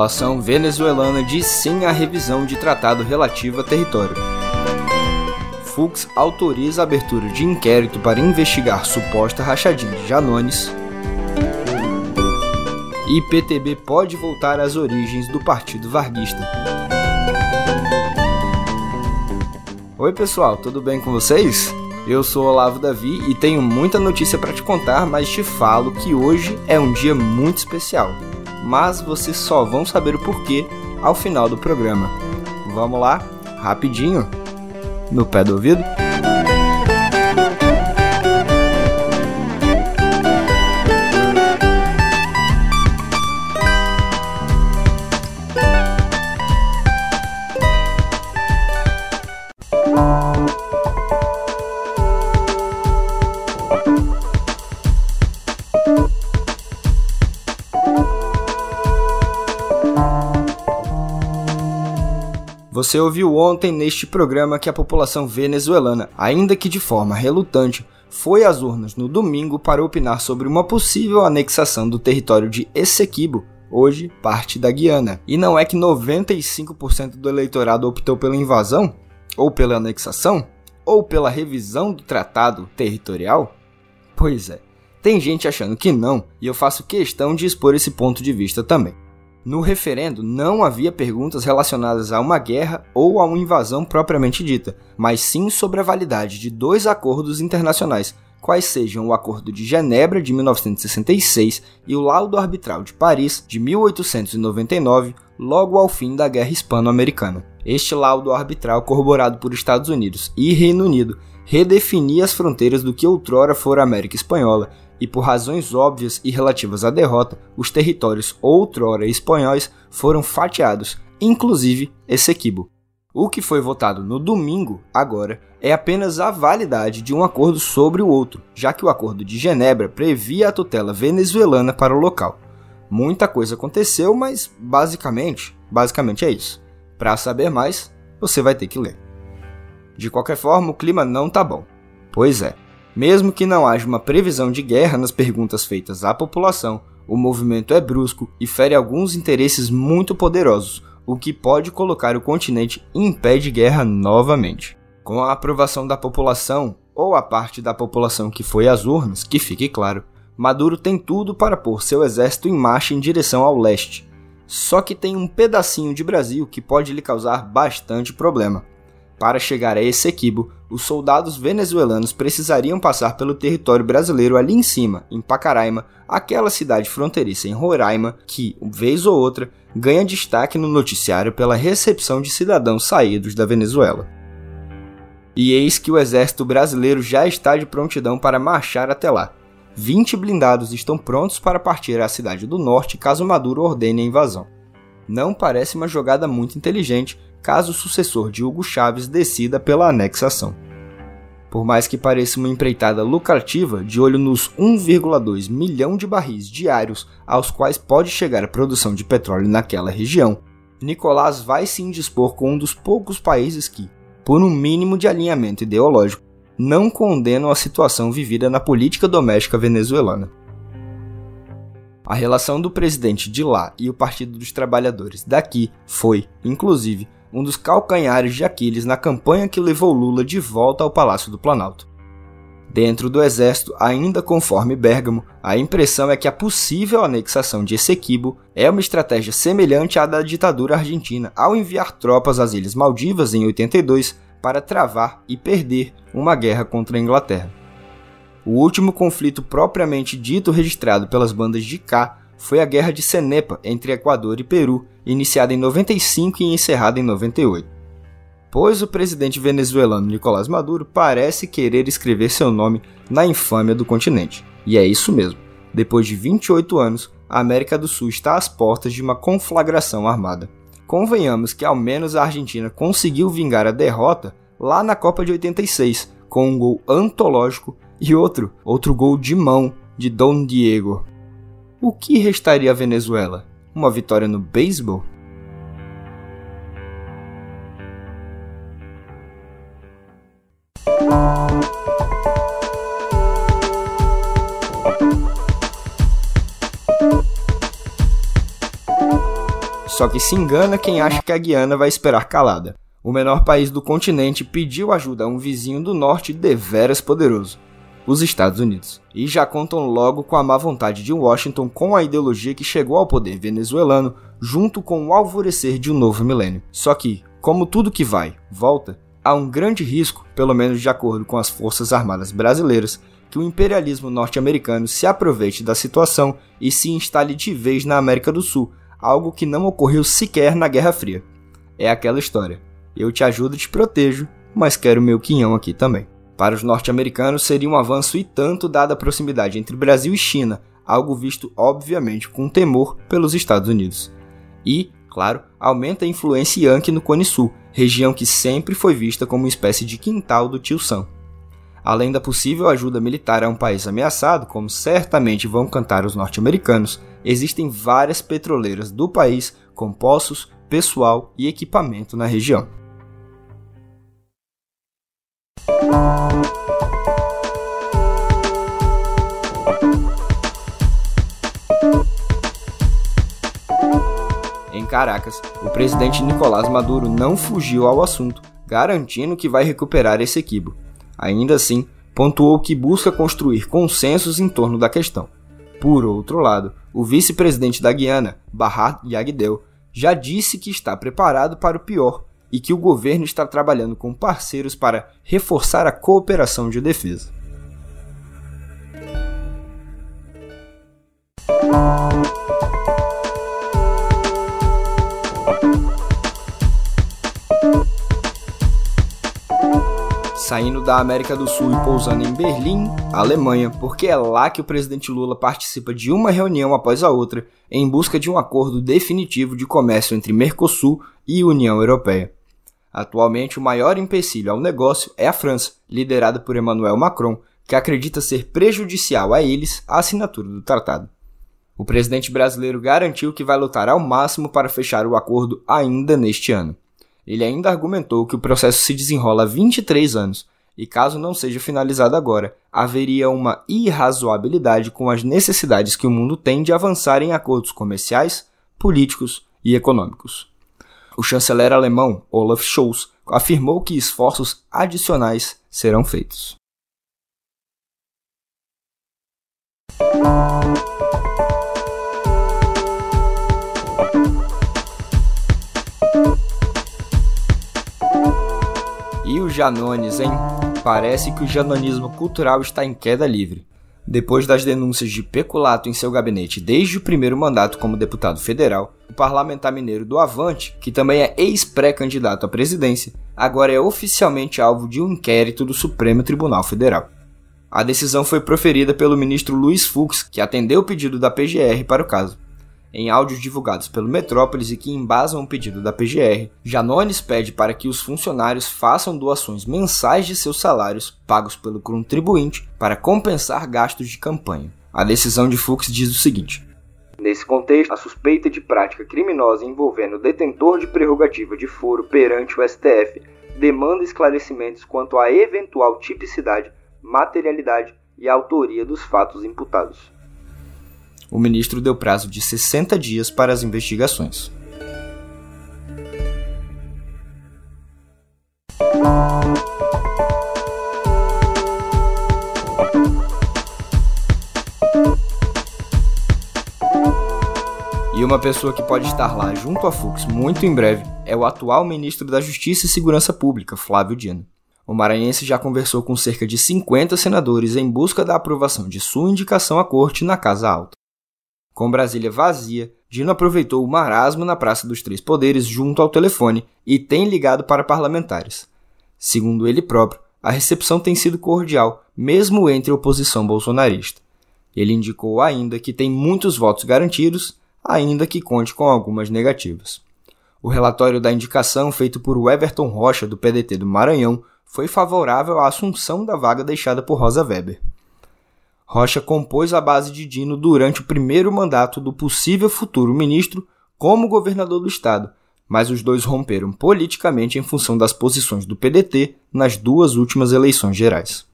População venezuelana diz sim à revisão de tratado relativo a território. Fux autoriza a abertura de inquérito para investigar suposta rachadinha de Janones. E PTB pode voltar às origens do Partido Varguista. Oi pessoal, tudo bem com vocês? Eu sou Olavo Davi e tenho muita notícia para te contar, mas te falo que hoje é um dia muito especial. Mas vocês só vão saber o porquê ao final do programa. Vamos lá, rapidinho, no pé do ouvido? Você ouviu ontem neste programa que a população venezuelana, ainda que de forma relutante, foi às urnas no domingo para opinar sobre uma possível anexação do território de Essequibo, hoje parte da Guiana. E não é que 95% do eleitorado optou pela invasão? Ou pela anexação? Ou pela revisão do tratado territorial? Pois é, tem gente achando que não, e eu faço questão de expor esse ponto de vista também. No referendo, não havia perguntas relacionadas a uma guerra ou a uma invasão propriamente dita, mas sim sobre a validade de dois acordos internacionais, quais sejam o Acordo de Genebra de 1966 e o Laudo Arbitral de Paris de 1899, logo ao fim da Guerra Hispano-Americana. Este laudo arbitral, corroborado por Estados Unidos e Reino Unido, redefinia as fronteiras do que outrora fora América Espanhola e por razões óbvias e relativas à derrota, os territórios outrora espanhóis foram fatiados, inclusive Essequibo. O que foi votado no domingo, agora, é apenas a validade de um acordo sobre o outro, já que o Acordo de Genebra previa a tutela venezuelana para o local. Muita coisa aconteceu, mas basicamente, basicamente é isso. Para saber mais, você vai ter que ler. De qualquer forma, o clima não tá bom. Pois é, mesmo que não haja uma previsão de guerra nas perguntas feitas à população, o movimento é brusco e fere alguns interesses muito poderosos, o que pode colocar o continente em pé de guerra novamente. Com a aprovação da população, ou a parte da população que foi às urnas, que fique claro, Maduro tem tudo para pôr seu exército em marcha em direção ao leste. Só que tem um pedacinho de Brasil que pode lhe causar bastante problema. Para chegar a Essequibo, os soldados venezuelanos precisariam passar pelo território brasileiro ali em cima, em Pacaraima, aquela cidade fronteiriça em Roraima que, vez ou outra, ganha destaque no noticiário pela recepção de cidadãos saídos da Venezuela. E eis que o exército brasileiro já está de prontidão para marchar até lá. 20 blindados estão prontos para partir à cidade do norte caso Maduro ordene a invasão. Não parece uma jogada muito inteligente, caso o sucessor de Hugo Chávez decida pela anexação. Por mais que pareça uma empreitada lucrativa, de olho nos 1,2 milhão de barris diários aos quais pode chegar a produção de petróleo naquela região, Nicolás vai se indispor com um dos poucos países que, por um mínimo de alinhamento ideológico, não condenam a situação vivida na política doméstica venezuelana. A relação do presidente de lá e o Partido dos Trabalhadores daqui foi, inclusive, um dos calcanhares de Aquiles na campanha que levou Lula de volta ao Palácio do Planalto. Dentro do exército, ainda conforme Bergamo, a impressão é que a possível anexação de Essequibo é uma estratégia semelhante à da ditadura argentina ao enviar tropas às Ilhas Maldivas em 82 para travar e perder uma guerra contra a Inglaterra. O último conflito propriamente dito registrado pelas bandas de cá foi a Guerra de Cenepa entre Equador e Peru, iniciada em 95 e encerrada em 98. Pois o presidente venezuelano Nicolás Maduro parece querer escrever seu nome na infâmia do continente. E é isso mesmo. Depois de 28 anos, a América do Sul está às portas de uma conflagração armada. Convenhamos que ao menos a Argentina conseguiu vingar a derrota lá na Copa de 86, com um gol antológico e outro, outro gol de mão de Dom Diego. O que restaria à Venezuela? Uma vitória no beisebol? Só que se engana quem acha que a Guiana vai esperar calada. O menor país do continente pediu ajuda a um vizinho do norte deveras poderoso, os Estados Unidos. E já contam logo com a má vontade de Washington com a ideologia que chegou ao poder venezuelano, junto com o alvorecer de um novo milênio. Só que, como tudo que vai, volta, há um grande risco, pelo menos de acordo com as Forças Armadas brasileiras, que o imperialismo norte-americano se aproveite da situação e se instale de vez na América do Sul, algo que não ocorreu sequer na Guerra Fria. É aquela história. Eu te ajudo e te protejo, mas quero meu quinhão aqui também. Para os norte-americanos seria um avanço e tanto dada a proximidade entre Brasil e China, algo visto obviamente com temor pelos Estados Unidos. E, claro, aumenta a influência Yankee no Cone Sul, região que sempre foi vista como uma espécie de quintal do tio Sam. Além da possível ajuda militar a um país ameaçado, como certamente vão cantar os norte-americanos, existem várias petroleiras do país com poços, pessoal e equipamento na região. Em Caracas, o presidente Nicolás Maduro não fugiu ao assunto, garantindo que vai recuperar esse equipo. Ainda assim, pontuou que busca construir consensos em torno da questão. Por outro lado, o vice-presidente da Guiana, Bahar Yagdel, já disse que está preparado para o pior e que o governo está trabalhando com parceiros para reforçar a cooperação de defesa. saindo da América do Sul e pousando em Berlim, Alemanha, porque é lá que o presidente Lula participa de uma reunião após a outra em busca de um acordo definitivo de comércio entre Mercosul e União Europeia. Atualmente, o maior empecilho ao negócio é a França, liderada por Emmanuel Macron, que acredita ser prejudicial a eles a assinatura do tratado. O presidente brasileiro garantiu que vai lutar ao máximo para fechar o acordo ainda neste ano. Ele ainda argumentou que o processo se desenrola há 23 anos e, caso não seja finalizado agora, haveria uma irrazoabilidade com as necessidades que o mundo tem de avançar em acordos comerciais, políticos e econômicos. O chanceler alemão Olaf Scholz afirmou que esforços adicionais serão feitos. E o Janones, hein? Parece que o janonismo cultural está em queda livre. Depois das denúncias de peculato em seu gabinete desde o primeiro mandato como deputado federal, o parlamentar mineiro do Avante, que também é ex-pré-candidato à presidência, agora é oficialmente alvo de um inquérito do Supremo Tribunal Federal. A decisão foi proferida pelo ministro Luiz Fux, que atendeu o pedido da PGR para o caso. Em áudios divulgados pelo Metrópolis e que embasam o pedido da PGR, Janones pede para que os funcionários façam doações mensais de seus salários pagos pelo contribuinte para compensar gastos de campanha. A decisão de Fux diz o seguinte: Nesse contexto, a suspeita de prática criminosa envolvendo o detentor de prerrogativa de foro perante o STF demanda esclarecimentos quanto à eventual tipicidade, materialidade e autoria dos fatos imputados o ministro deu prazo de 60 dias para as investigações. E uma pessoa que pode estar lá junto a Fux muito em breve é o atual ministro da Justiça e Segurança Pública, Flávio Dino. O maranhense já conversou com cerca de 50 senadores em busca da aprovação de sua indicação à corte na Casa Alta. Com Brasília vazia, Dino aproveitou o marasmo na Praça dos Três Poderes junto ao telefone e tem ligado para parlamentares. Segundo ele próprio, a recepção tem sido cordial, mesmo entre a oposição bolsonarista. Ele indicou ainda que tem muitos votos garantidos, ainda que conte com algumas negativas. O relatório da indicação feito por Everton Rocha, do PDT do Maranhão, foi favorável à assunção da vaga deixada por Rosa Weber. Rocha compôs a base de Dino durante o primeiro mandato do possível futuro ministro como governador do estado, mas os dois romperam politicamente em função das posições do PDT nas duas últimas eleições gerais.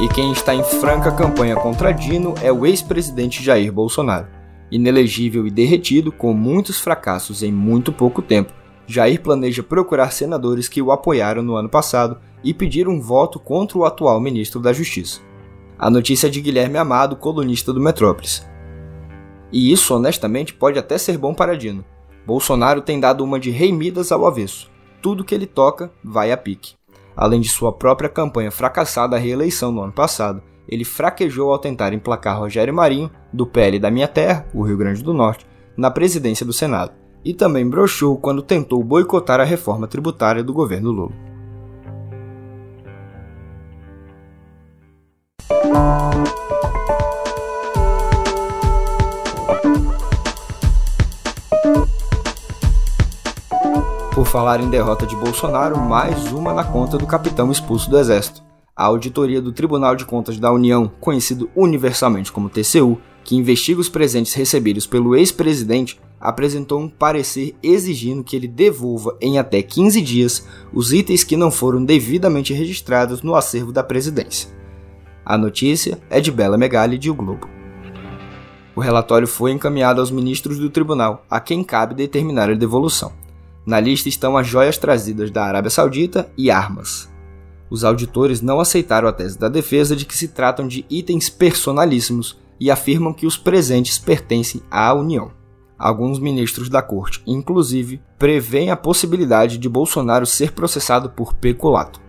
E quem está em franca campanha contra Dino é o ex-presidente Jair Bolsonaro. Inelegível e derretido, com muitos fracassos em muito pouco tempo, Jair planeja procurar senadores que o apoiaram no ano passado e pedir um voto contra o atual ministro da Justiça. A notícia é de Guilherme Amado, colunista do Metrópolis. E isso, honestamente, pode até ser bom para Dino. Bolsonaro tem dado uma de rei Midas ao avesso. Tudo que ele toca vai a pique. Além de sua própria campanha fracassada à reeleição no ano passado, ele fraquejou ao tentar emplacar Rogério Marinho, do PL da minha terra, o Rio Grande do Norte, na presidência do Senado, e também broxou quando tentou boicotar a reforma tributária do governo Lula. Por falar em derrota de Bolsonaro, mais uma na conta do capitão expulso do Exército. A auditoria do Tribunal de Contas da União, conhecido universalmente como TCU, que investiga os presentes recebidos pelo ex-presidente, apresentou um parecer exigindo que ele devolva em até 15 dias os itens que não foram devidamente registrados no acervo da presidência. A notícia é de Bela Megali de O Globo. O relatório foi encaminhado aos ministros do tribunal, a quem cabe determinar a devolução. Na lista estão as joias trazidas da Arábia Saudita e armas. Os auditores não aceitaram a tese da defesa de que se tratam de itens personalíssimos e afirmam que os presentes pertencem à União. Alguns ministros da corte, inclusive, prevêem a possibilidade de Bolsonaro ser processado por peculato.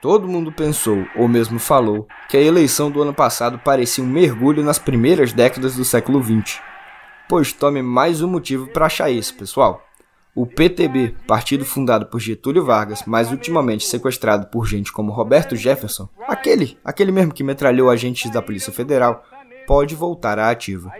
Todo mundo pensou, ou mesmo falou, que a eleição do ano passado parecia um mergulho nas primeiras décadas do século XX. Pois tome mais um motivo para achar isso, pessoal. O PTB, partido fundado por Getúlio Vargas, mas ultimamente sequestrado por gente como Roberto Jefferson, aquele, aquele mesmo que metralhou agentes da Polícia Federal, pode voltar à ativa.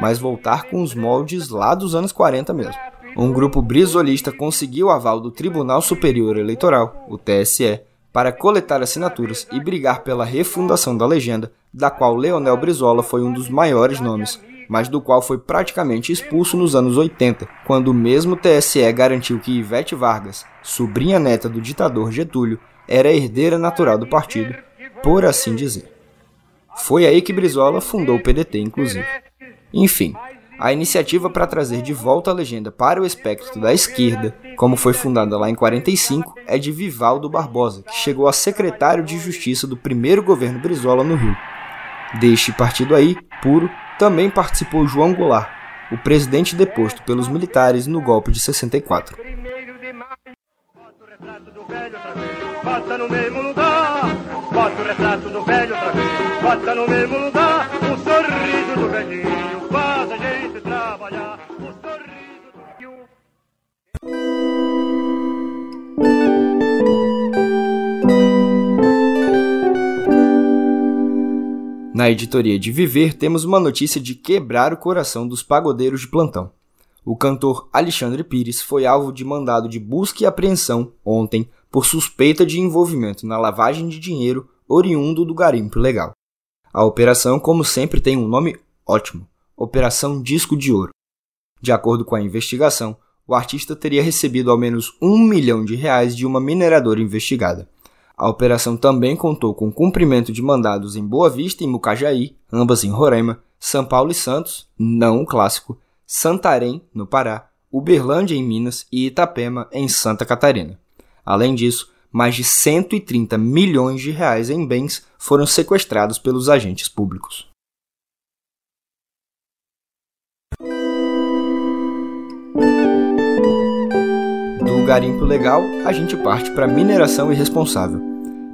Mas voltar com os moldes lá dos anos 40 mesmo. Um grupo brisolista conseguiu o aval do Tribunal Superior Eleitoral, o TSE, para coletar assinaturas e brigar pela refundação da legenda, da qual Leonel Brizola foi um dos maiores nomes, mas do qual foi praticamente expulso nos anos 80, quando o mesmo TSE garantiu que Ivete Vargas, sobrinha neta do ditador Getúlio, era herdeira natural do partido, por assim dizer. Foi aí que Brizola fundou o PDT, inclusive. Enfim, a iniciativa para trazer de volta a legenda para o espectro da esquerda, como foi fundada lá em 45, é de Vivaldo Barbosa, que chegou a secretário de Justiça do primeiro governo Brizola no Rio. Deste partido aí, puro, também participou João Goulart, o presidente deposto pelos militares no golpe de 64. Bota no mesmo lugar, bota o retrato do velho outra vez. Bota no mesmo lugar, o sorriso do velhinho faz a gente trabalhar. O sorriso do Na editoria de Viver temos uma notícia de quebrar o coração dos pagodeiros de plantão. O cantor Alexandre Pires foi alvo de mandado de busca e apreensão ontem por suspeita de envolvimento na lavagem de dinheiro oriundo do garimpo ilegal. A operação, como sempre, tem um nome ótimo: Operação Disco de Ouro. De acordo com a investigação, o artista teria recebido ao menos um milhão de reais de uma mineradora investigada. A operação também contou com cumprimento de mandados em Boa Vista e Mucajaí, ambas em Roraima, São Paulo e Santos, não o clássico, Santarém, no Pará, Uberlândia, em Minas e Itapema, em Santa Catarina. Além disso, mais de 130 milhões de reais em bens foram sequestrados pelos agentes públicos. Garimpo legal, a gente parte para mineração irresponsável.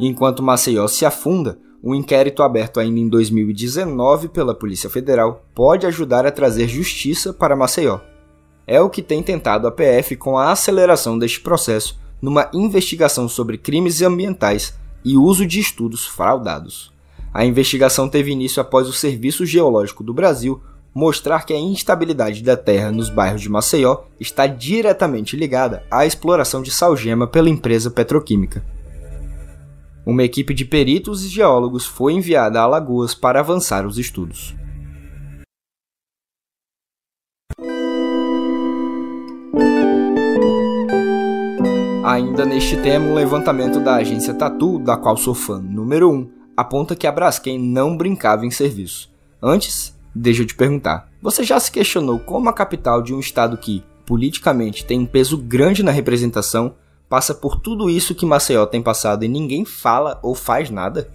Enquanto Maceió se afunda, um inquérito aberto ainda em 2019 pela Polícia Federal pode ajudar a trazer justiça para Maceió. É o que tem tentado a PF com a aceleração deste processo numa investigação sobre crimes ambientais e uso de estudos fraudados. A investigação teve início após o Serviço Geológico do Brasil mostrar que a instabilidade da terra nos bairros de Maceió está diretamente ligada à exploração de salgema pela empresa petroquímica. Uma equipe de peritos e geólogos foi enviada a Alagoas para avançar os estudos. Ainda neste tema, um levantamento da agência Tatu, da qual sou fã número 1, aponta que a Braskem não brincava em serviço. Antes, Deixa eu te perguntar: você já se questionou como a capital de um estado que, politicamente, tem um peso grande na representação, passa por tudo isso que Maceió tem passado e ninguém fala ou faz nada?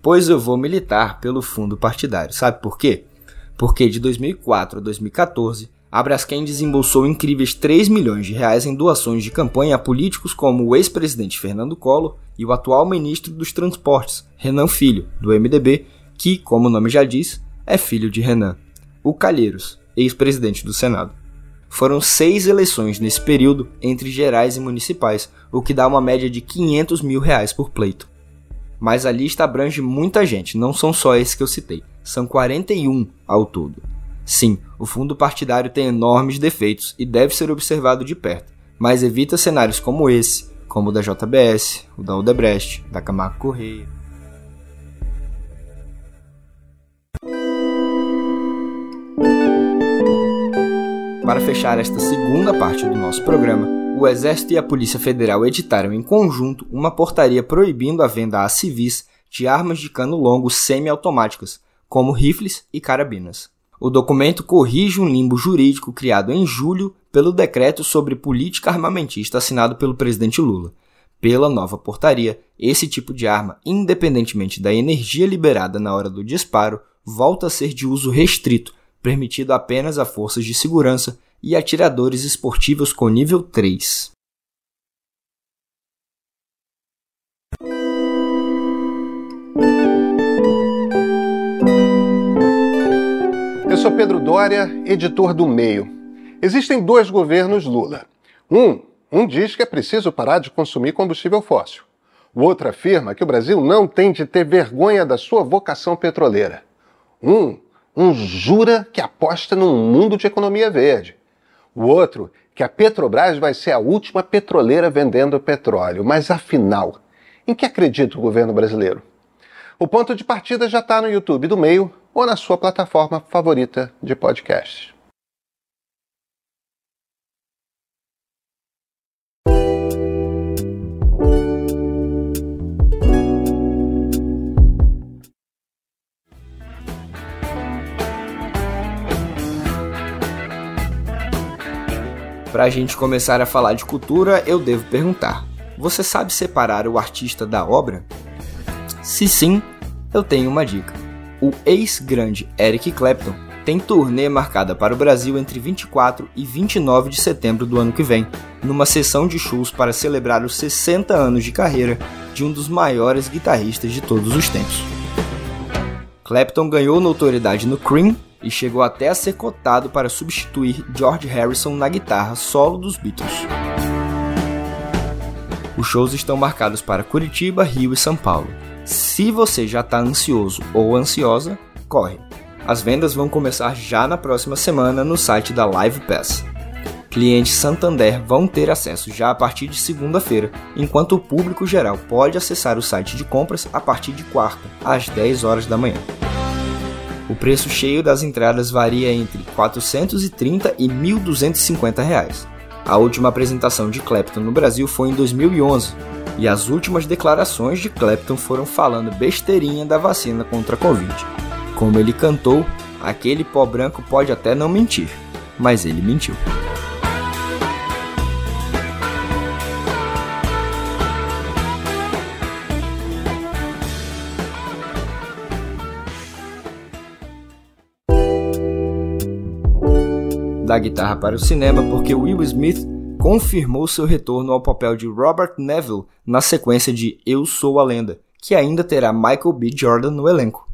Pois eu vou militar pelo fundo partidário. Sabe por quê? Porque de 2004 a 2014, a Braskem desembolsou incríveis 3 milhões de reais em doações de campanha a políticos como o ex-presidente Fernando Collor e o atual ministro dos Transportes, Renan Filho, do MDB, que, como o nome já diz, é filho de Renan, o Calheiros, ex-presidente do Senado. Foram seis eleições nesse período entre gerais e municipais, o que dá uma média de 500 mil reais por pleito. Mas a lista abrange muita gente, não são só esses que eu citei, são 41 ao todo. Sim, o fundo partidário tem enormes defeitos e deve ser observado de perto, mas evita cenários como esse, como o da JBS, o da Odebrecht, da Camargo Correia, Para fechar esta segunda parte do nosso programa, o Exército e a Polícia Federal editaram em conjunto uma portaria proibindo a venda a civis de armas de cano longo semiautomáticas, como rifles e carabinas. O documento corrige um limbo jurídico criado em julho pelo decreto sobre política armamentista assinado pelo presidente Lula. Pela nova portaria, esse tipo de arma, independentemente da energia liberada na hora do disparo, volta a ser de uso restrito permitido apenas a forças de segurança e atiradores esportivos com nível 3. Eu sou Pedro Dória, editor do Meio. Existem dois governos Lula. Um, um diz que é preciso parar de consumir combustível fóssil. O outro afirma que o Brasil não tem de ter vergonha da sua vocação petroleira. Um um jura que aposta num mundo de economia verde. O outro, que a Petrobras vai ser a última petroleira vendendo petróleo. Mas afinal, em que acredita o governo brasileiro? O ponto de partida já está no YouTube do Meio ou na sua plataforma favorita de podcast. Para a gente começar a falar de cultura, eu devo perguntar: você sabe separar o artista da obra? Se sim, eu tenho uma dica. O ex-grande Eric Clapton tem turnê marcada para o Brasil entre 24 e 29 de setembro do ano que vem, numa sessão de shows para celebrar os 60 anos de carreira de um dos maiores guitarristas de todos os tempos. Clapton ganhou notoriedade no Cream e chegou até a ser cotado para substituir George Harrison na guitarra solo dos Beatles. Os shows estão marcados para Curitiba, Rio e São Paulo. Se você já está ansioso ou ansiosa, corre! As vendas vão começar já na próxima semana no site da Live Pass. Clientes Santander vão ter acesso já a partir de segunda-feira, enquanto o público geral pode acessar o site de compras a partir de quarta, às 10 horas da manhã. O preço cheio das entradas varia entre 430 e 1.250 reais. A última apresentação de Clapton no Brasil foi em 2011, e as últimas declarações de Clapton foram falando besteirinha da vacina contra a Covid. Como ele cantou, aquele pó branco pode até não mentir, mas ele mentiu. Da guitarra para o cinema porque Will Smith confirmou seu retorno ao papel de Robert Neville na sequência de Eu Sou a Lenda, que ainda terá Michael B. Jordan no elenco.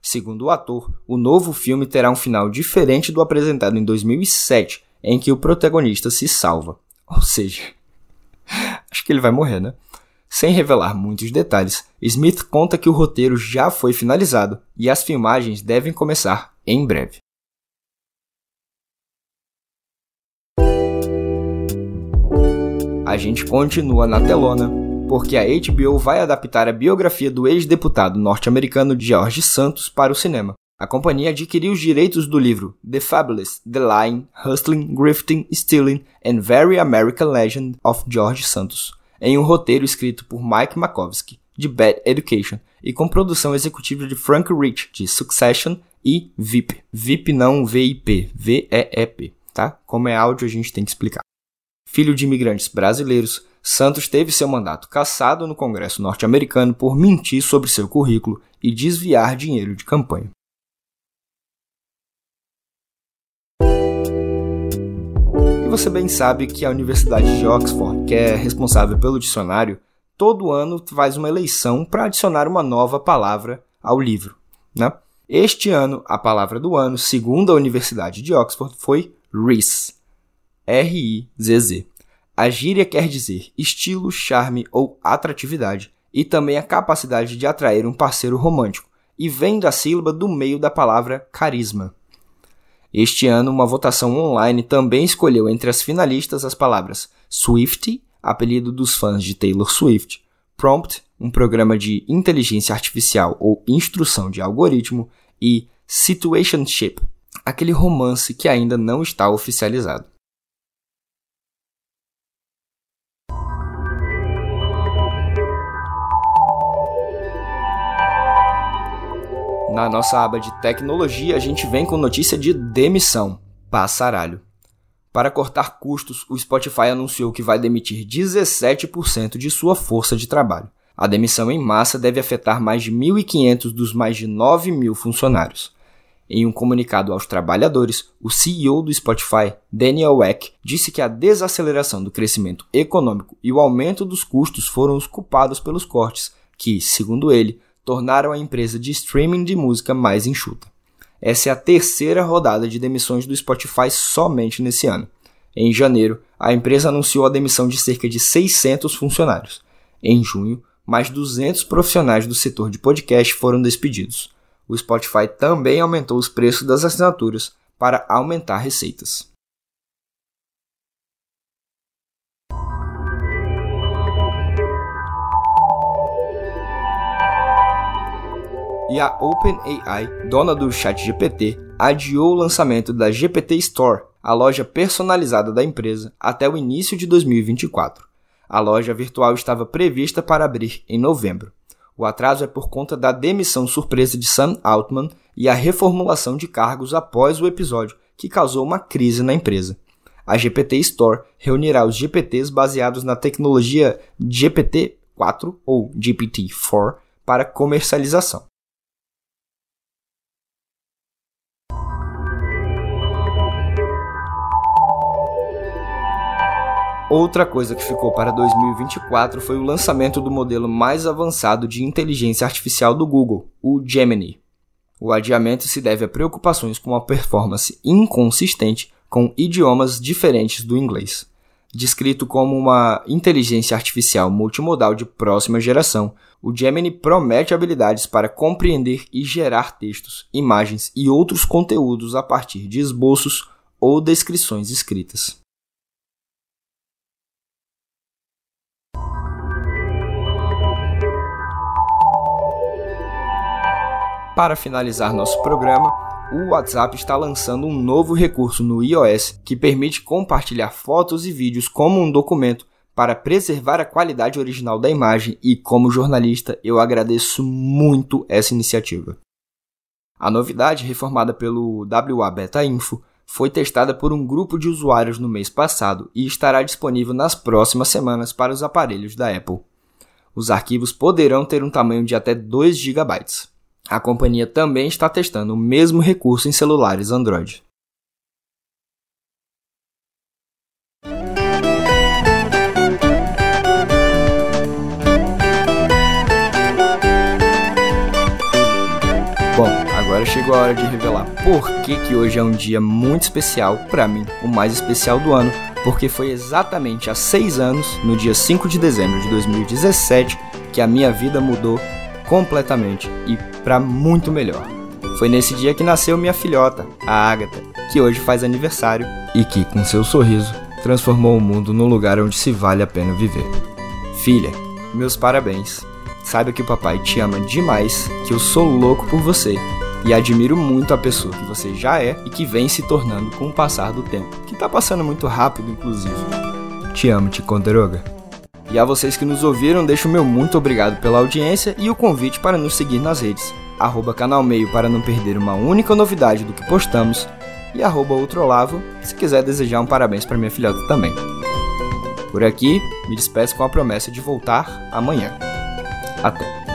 Segundo o ator, o novo filme terá um final diferente do apresentado em 2007, em que o protagonista se salva. Ou seja, acho que ele vai morrer, né? Sem revelar muitos detalhes, Smith conta que o roteiro já foi finalizado e as filmagens devem começar em breve. A gente continua na telona, porque a HBO vai adaptar a biografia do ex-deputado norte-americano George Santos para o cinema. A companhia adquiriu os direitos do livro The Fabulous, The Lying, Hustling, Grifting, Stealing and Very American Legend of George Santos, em um roteiro escrito por Mike Makovsky, de Bad Education, e com produção executiva de Frank Rich, de Succession e VIP. VIP não VIP, V-E-E-P, tá? Como é áudio a gente tem que explicar. Filho de imigrantes brasileiros, Santos teve seu mandato cassado no Congresso norte-americano por mentir sobre seu currículo e desviar dinheiro de campanha. E você bem sabe que a Universidade de Oxford, que é responsável pelo dicionário, todo ano faz uma eleição para adicionar uma nova palavra ao livro. Né? Este ano, a palavra do ano, segundo a Universidade de Oxford, foi Rizz. R-I-Z-Z. A gíria quer dizer estilo, charme ou atratividade, e também a capacidade de atrair um parceiro romântico, e vem da sílaba do meio da palavra carisma. Este ano, uma votação online também escolheu entre as finalistas as palavras Swifty apelido dos fãs de Taylor Swift, Prompt, um programa de inteligência artificial ou instrução de algoritmo, e Situationship, aquele romance que ainda não está oficializado. Na nossa aba de tecnologia, a gente vem com notícia de demissão. Passaralho. Para cortar custos, o Spotify anunciou que vai demitir 17% de sua força de trabalho. A demissão em massa deve afetar mais de 1.500 dos mais de 9 mil funcionários. Em um comunicado aos trabalhadores, o CEO do Spotify, Daniel Eck, disse que a desaceleração do crescimento econômico e o aumento dos custos foram os culpados pelos cortes, que, segundo ele, tornaram a empresa de streaming de música mais enxuta. Essa é a terceira rodada de demissões do Spotify somente nesse ano. Em janeiro, a empresa anunciou a demissão de cerca de 600 funcionários. Em junho, mais 200 profissionais do setor de podcast foram despedidos. O Spotify também aumentou os preços das assinaturas para aumentar receitas. E a OpenAI, dona do ChatGPT, adiou o lançamento da GPT Store, a loja personalizada da empresa, até o início de 2024. A loja virtual estava prevista para abrir em novembro. O atraso é por conta da demissão surpresa de Sam Altman e a reformulação de cargos após o episódio, que causou uma crise na empresa. A GPT Store reunirá os GPTs baseados na tecnologia GPT-4 ou GPT-4 para comercialização. Outra coisa que ficou para 2024 foi o lançamento do modelo mais avançado de inteligência artificial do Google, o Gemini. O adiamento se deve a preocupações com a performance inconsistente com idiomas diferentes do inglês. Descrito como uma inteligência artificial multimodal de próxima geração, o Gemini promete habilidades para compreender e gerar textos, imagens e outros conteúdos a partir de esboços ou descrições escritas. Para finalizar nosso programa, o WhatsApp está lançando um novo recurso no iOS que permite compartilhar fotos e vídeos como um documento para preservar a qualidade original da imagem e, como jornalista, eu agradeço muito essa iniciativa. A novidade, reformada pelo WA Beta Info, foi testada por um grupo de usuários no mês passado e estará disponível nas próximas semanas para os aparelhos da Apple. Os arquivos poderão ter um tamanho de até 2 GB. A companhia também está testando o mesmo recurso em celulares Android. Bom, agora chegou a hora de revelar por que, que hoje é um dia muito especial para mim, o mais especial do ano, porque foi exatamente há seis anos, no dia 5 de dezembro de 2017, que a minha vida mudou completamente e para muito melhor. Foi nesse dia que nasceu minha filhota, a Agatha, que hoje faz aniversário e que, com seu sorriso, transformou o mundo num lugar onde se vale a pena viver. Filha, meus parabéns. Saiba que o papai te ama demais, que eu sou louco por você e admiro muito a pessoa que você já é e que vem se tornando com o passar do tempo, que tá passando muito rápido, inclusive. Te amo, Ticonderoga. E a vocês que nos ouviram, deixo o meu muito obrigado pela audiência e o convite para nos seguir nas redes. Arroba canal meio para não perder uma única novidade do que postamos e arroba outrolavo se quiser desejar um parabéns para minha filhota também. Por aqui, me despeço com a promessa de voltar amanhã. Até!